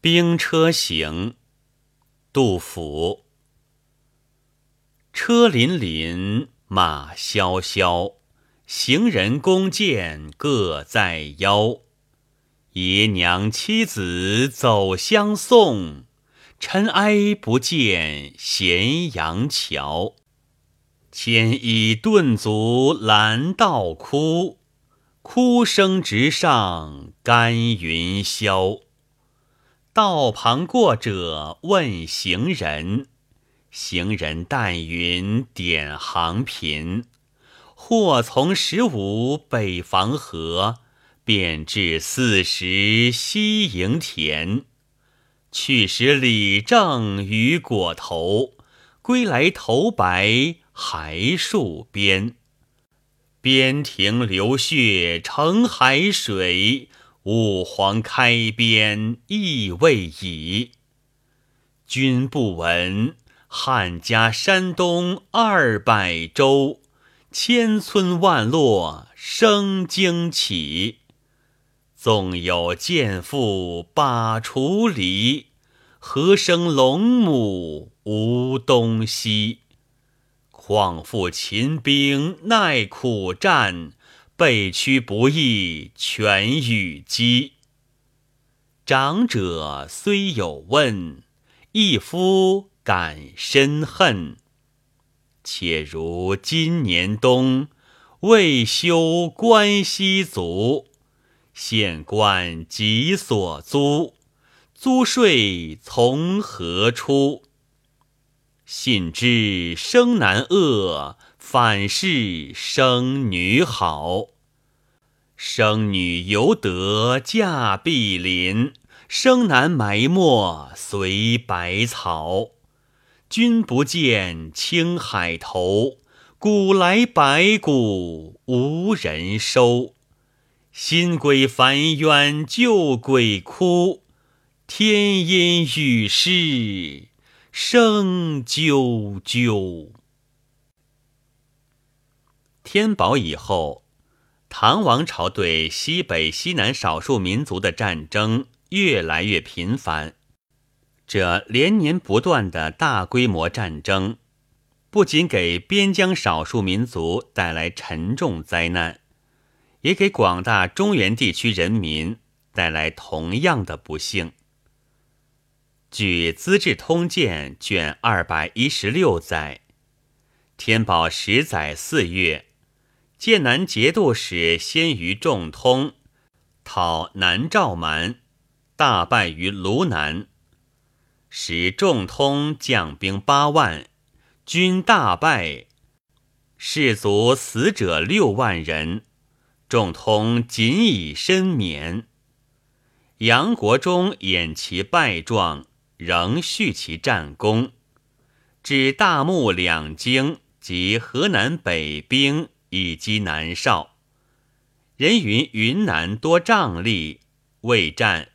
兵车行，杜甫。车辚辚，马萧萧，行人弓箭各在腰。爷娘妻子走相送，尘埃不见咸阳桥。牵衣顿足拦道哭，哭声直上干云霄。道旁过者问行人，行人但云点行频。或从十五北防河，便至四十西营田。去时李正与裹头，归来头白还戍边。边庭流血成海水。吾皇开边意未已，君不闻汉家山东二百州，千村万落生荆杞。纵有剑妇把锄犁，何生龙母无东西？况复秦兵耐苦战。备屈不易全与鸡。长者虽有问，一夫敢深恨。且如今年冬，未休关西卒，县官急所租，租税从何出？信知生男恶。反是生女好，生女犹得嫁碧林，生男埋没随百草。君不见青海头，古来白骨无人收。新鬼烦冤旧鬼哭，天阴雨湿声啾啾。天宝以后，唐王朝对西北、西南少数民族的战争越来越频繁。这连年不断的大规模战争，不仅给边疆少数民族带来沉重灾难，也给广大中原地区人民带来同样的不幸。据《资治通鉴》卷二百一十六载，天宝十载四月。剑南节度使先于仲通讨南诏蛮，大败于卢南，使仲通将兵八万，军大败，士卒死者六万人。仲通仅以身免。杨国忠掩其败状，仍续其战功，至大木两京及河南北兵。以击南少，人云云南多瘴疠，未战，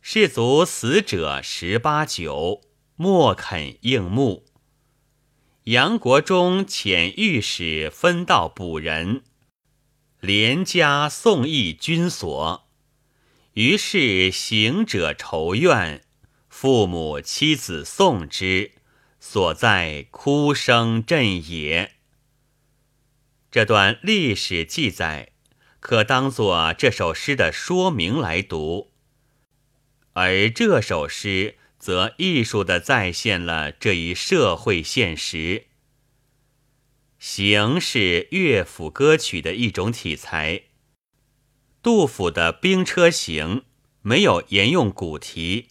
士卒死者十八九，莫肯应募。杨国忠遣御史分道补人，连加宋义军所。于是行者仇怨，父母妻子送之，所在哭声震也。这段历史记载可当作这首诗的说明来读，而这首诗则艺术地再现了这一社会现实。行是乐府歌曲的一种体裁，杜甫的《兵车行》没有沿用古题，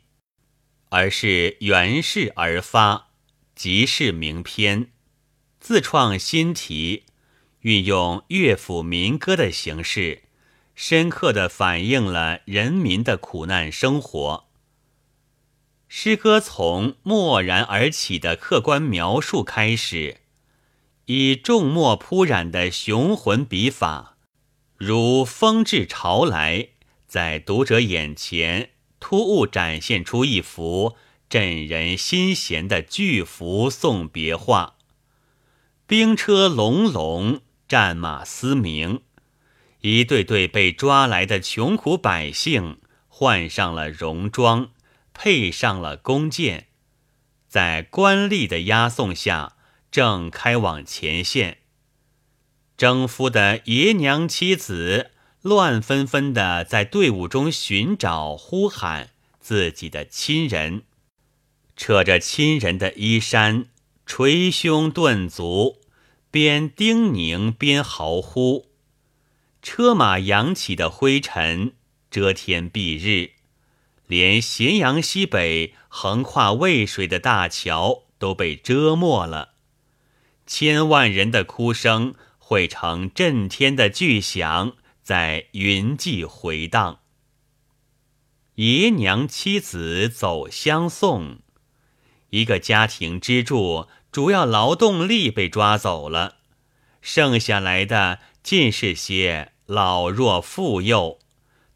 而是原式而发，即是名篇，自创新题。运用乐府民歌的形式，深刻地反映了人民的苦难生活。诗歌从默然而起的客观描述开始，以重墨铺染的雄浑笔法，如风至潮来，在读者眼前突兀展现出一幅震人心弦的巨幅送别画。兵车隆隆。战马嘶鸣，一对对被抓来的穷苦百姓换上了戎装，配上了弓箭，在官吏的押送下，正开往前线。征夫的爷娘妻子乱纷纷的在队伍中寻找、呼喊自己的亲人，扯着亲人的衣衫，捶胸顿足，边叮咛边嚎呼。车马扬起的灰尘遮天蔽日，连咸阳西北横跨渭水的大桥都被遮没了，千万人的哭声。汇成震天的巨响，在云际回荡。爷娘妻子走相送，一个家庭支柱、主要劳动力被抓走了，剩下来的尽是些老弱妇幼。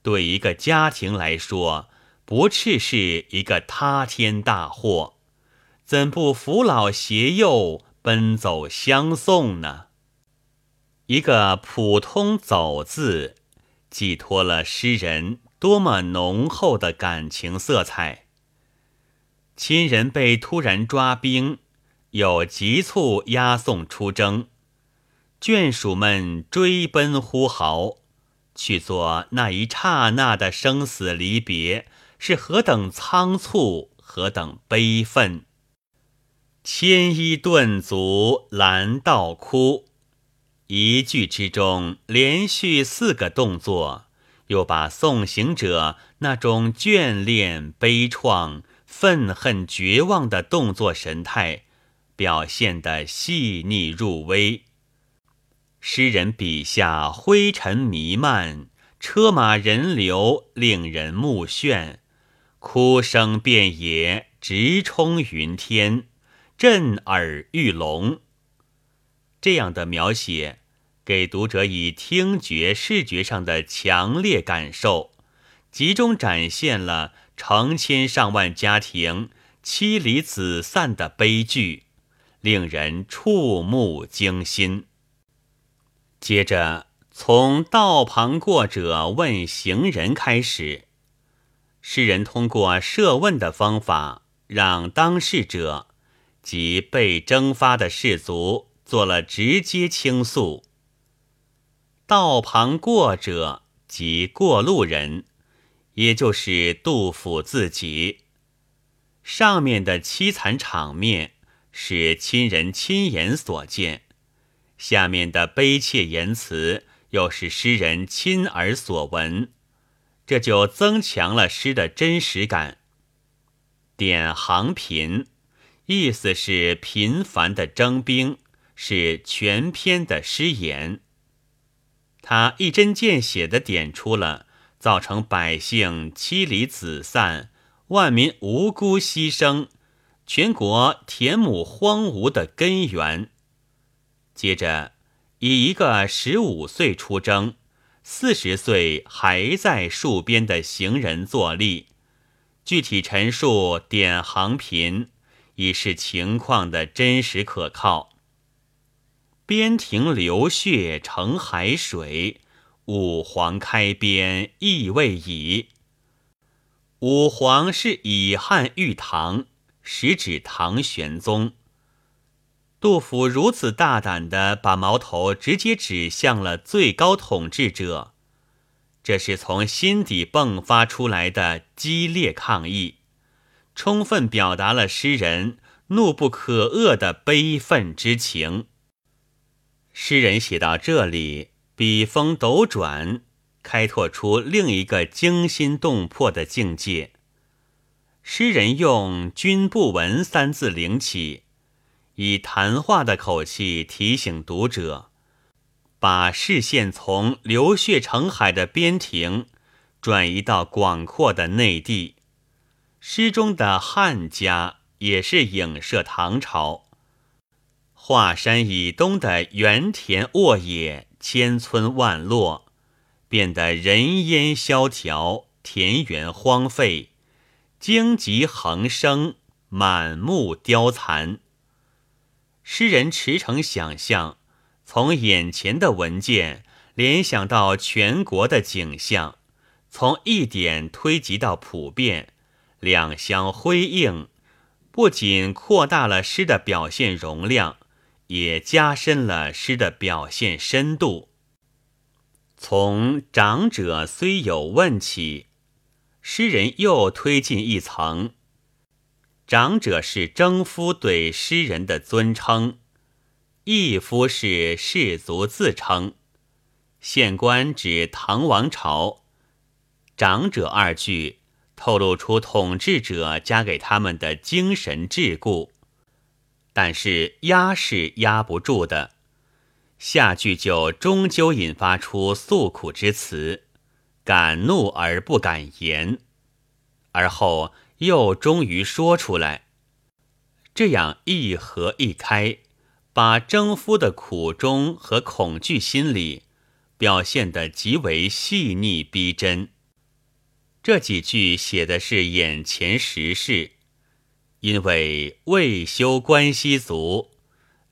对一个家庭来说，不啻是一个塌天大祸，怎不扶老携幼奔走相送呢？一个普通“走”字，寄托了诗人多么浓厚的感情色彩。亲人被突然抓兵，有急促押送出征，眷属们追奔呼号，去做那一刹那的生死离别，是何等仓促，何等悲愤！牵衣顿足拦道哭。一句之中连续四个动作，又把送行者那种眷恋、悲怆、愤恨、绝望的动作神态表现得细腻入微。诗人笔下灰尘弥漫，车马人流令人目眩，哭声遍野，直冲云天，震耳欲聋。这样的描写，给读者以听觉、视觉上的强烈感受，集中展现了成千上万家庭妻离子散的悲剧，令人触目惊心。接着，从道旁过者问行人开始，诗人通过设问的方法，让当事者及被征发的士卒。做了直接倾诉。道旁过者即过路人，也就是杜甫自己。上面的凄惨场面是亲人亲眼所见，下面的悲切言辞又是诗人亲耳所闻，这就增强了诗的真实感。点行贫，意思是频繁的征兵。是全篇的诗言，他一针见血地点出了造成百姓妻离子散、万民无辜牺牲、全国田亩荒芜的根源。接着，以一个十五岁出征、四十岁还在戍边的行人作例，具体陈述点行贫，以示情况的真实可靠。边庭流血成海水，武皇开边意未已。武皇是以汉喻唐，实指唐玄宗。杜甫如此大胆地把矛头直接指向了最高统治者，这是从心底迸发出来的激烈抗议，充分表达了诗人怒不可遏的悲愤之情。诗人写到这里，笔锋斗转，开拓出另一个惊心动魄的境界。诗人用“君不闻”三字领起，以谈话的口气提醒读者，把视线从流血成海的边庭转移到广阔的内地。诗中的汉家也是影射唐朝。华山以东的原田沃野，千村万落，变得人烟萧条，田园荒废，荆棘横生，满目凋残。诗人驰骋想象，从眼前的文件联想到全国的景象，从一点推及到普遍，两相辉映，不仅扩大了诗的表现容量，也加深了诗的表现深度。从长者虽有问起，诗人又推进一层。长者是征夫对诗人的尊称，义夫是士族自称，县官指唐王朝。长者二句透露出统治者加给他们的精神桎梏，但是压是压不住的。下句就终究引发出诉苦之词，敢怒而不敢言，而后。又终于说出来，这样一合一开，把征夫的苦衷和恐惧心理表现得极为细腻逼真。这几句写的是眼前时事，因为未修关西族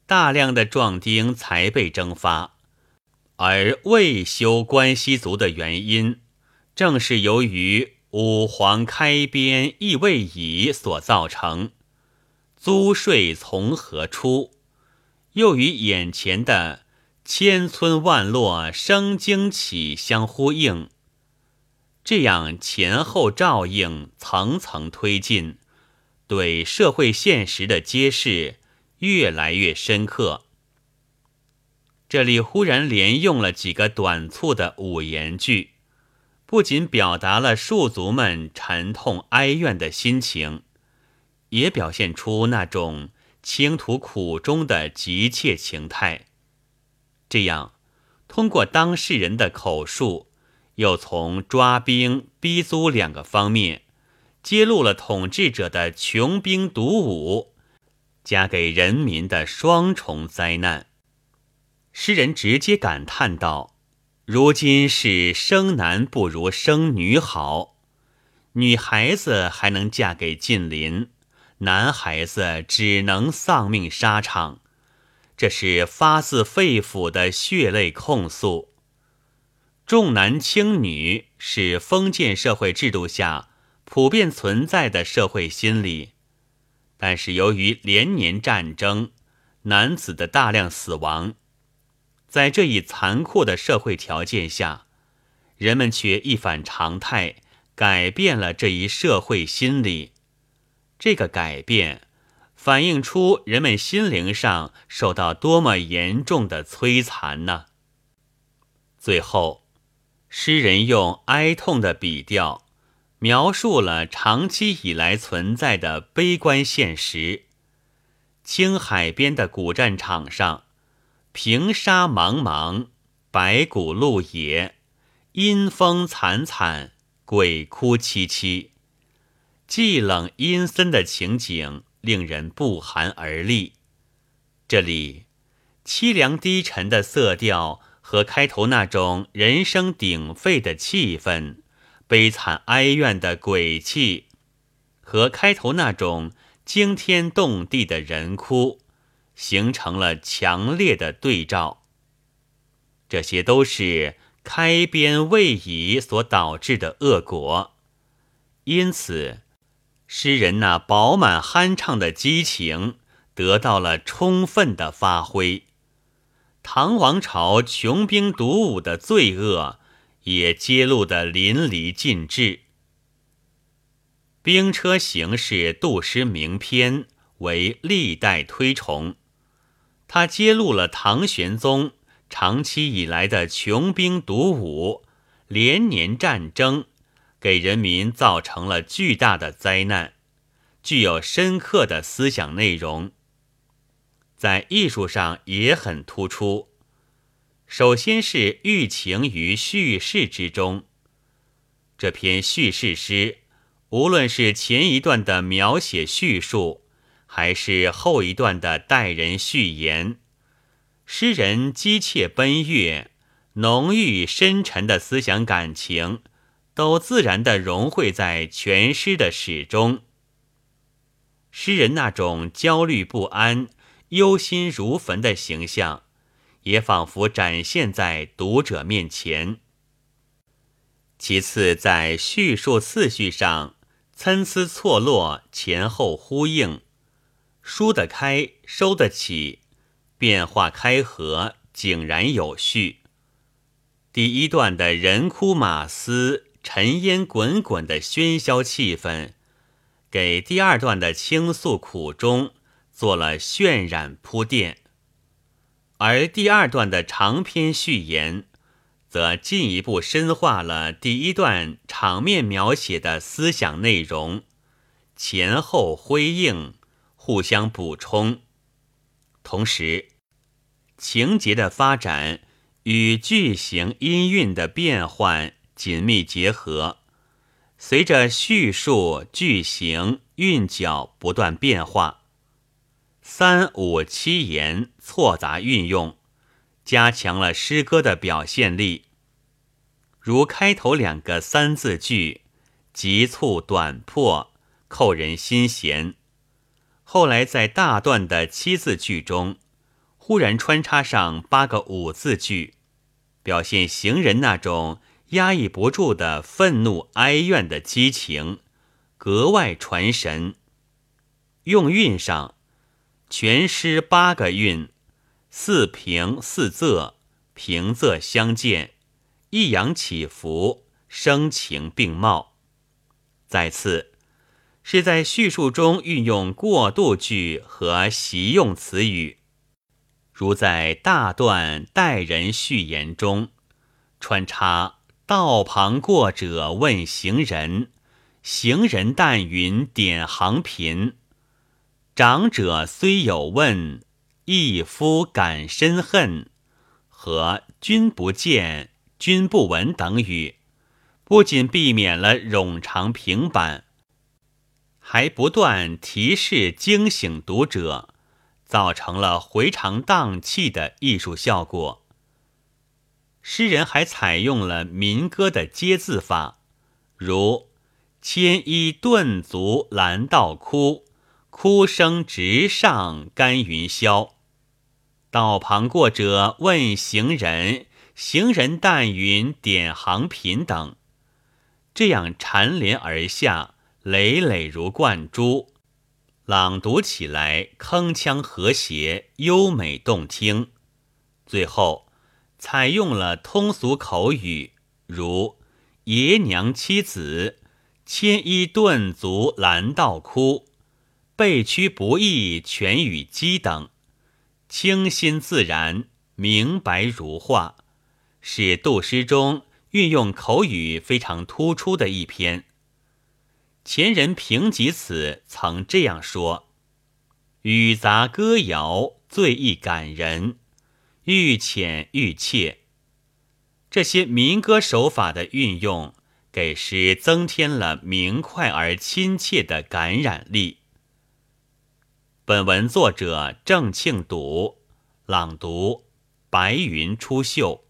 大量的壮丁才被征发，而未修关西族的原因，正是由于。五皇开边亦未已所造成，租税从何出？又与眼前的千村万落生经起相呼应，这样前后照应，层层推进，对社会现实的揭示越来越深刻。这里忽然连用了几个短促的五言句。不仅表达了庶族们沉痛哀怨的心情，也表现出那种倾吐苦衷的急切情态。这样，通过当事人的口述，又从抓兵逼租两个方面，揭露了统治者的穷兵黩武，加给人民的双重灾难。诗人直接感叹道。如今是生男不如生女好，女孩子还能嫁给近邻，男孩子只能丧命沙场。这是发自肺腑的血泪控诉。重男轻女是封建社会制度下普遍存在的社会心理，但是由于连年战争，男子的大量死亡。在这一残酷的社会条件下，人们却一反常态，改变了这一社会心理。这个改变反映出人们心灵上受到多么严重的摧残呢？最后，诗人用哀痛的笔调，描述了长期以来存在的悲观现实：青海边的古战场上。平沙茫茫，白骨露野，阴风惨惨，鬼哭凄凄，寂冷阴森的情景令人不寒而栗。这里凄凉低沉的色调和开头那种人声鼎沸的气氛，悲惨哀怨的鬼气，和开头那种惊天动地的人哭。形成了强烈的对照，这些都是开边未已所导致的恶果，因此，诗人那饱满酣畅的激情得到了充分的发挥，唐王朝穷兵黩武的罪恶也揭露得淋漓尽致。兵车行是杜诗名篇，为历代推崇。他揭露了唐玄宗长期以来的穷兵黩武、连年战争，给人民造成了巨大的灾难，具有深刻的思想内容。在艺术上也很突出。首先是寓情于叙事之中。这篇叙事诗，无论是前一段的描写叙述。还是后一段的待人序言，诗人机切奔跃、浓郁深沉的思想感情，都自然地融汇在全诗的始终。诗人那种焦虑不安、忧心如焚的形象，也仿佛展现在读者面前。其次，在叙述次序上，参差错落，前后呼应，输得开，收得起，变化开合，井然有序。第一段的人哭马嘶、尘烟滚滚的喧嚣气氛，给第二段的倾诉苦衷做了渲染铺垫，而第二段的长篇序言。则进一步深化了第一段场面描写的思想内容，前后辉映，互相补充，同时情节的发展与句型音韵的变换紧密结合，随着叙述句型韵脚不断变化，三五七言错杂运用。加强了诗歌的表现力，如开头两个三字句，急促短迫，扣人心弦；后来在大段的七字句中，忽然穿插上八个五字句，表现行人那种压抑不住的愤怒哀怨的激情，格外传神。用韵上，全诗八个韵。四平四仄，平仄相间，抑扬起伏，声情并茂。再次，是在叙述中运用过渡句和习用词语，如在大段待人序言中，穿插道旁过者问行人，行人但云点行频，长者虽有问。一夫感深恨和君不见、君不闻等语，不仅避免了冗长平板，还不断提示惊醒读者，造成了回肠荡气的艺术效果。诗人还采用了民歌的接字法，如“牵衣顿足拦道哭”。哭声直上干云霄，道旁过者问行人，行人但云点行频等，这样缠连而下，累累如贯珠，朗读起来铿锵和谐，优美动听。最后采用了通俗口语，如爷娘妻子牵衣顿足拦道哭。背屈不易全与机等，清新自然，明白如画，是杜诗中运用口语非常突出的一篇。前人评及此曾这样说：“语杂歌谣，最易感人，愈浅愈切。”这些民歌手法的运用，给诗增添了明快而亲切的感染力。本文作者郑庆笃朗读，白云出岫。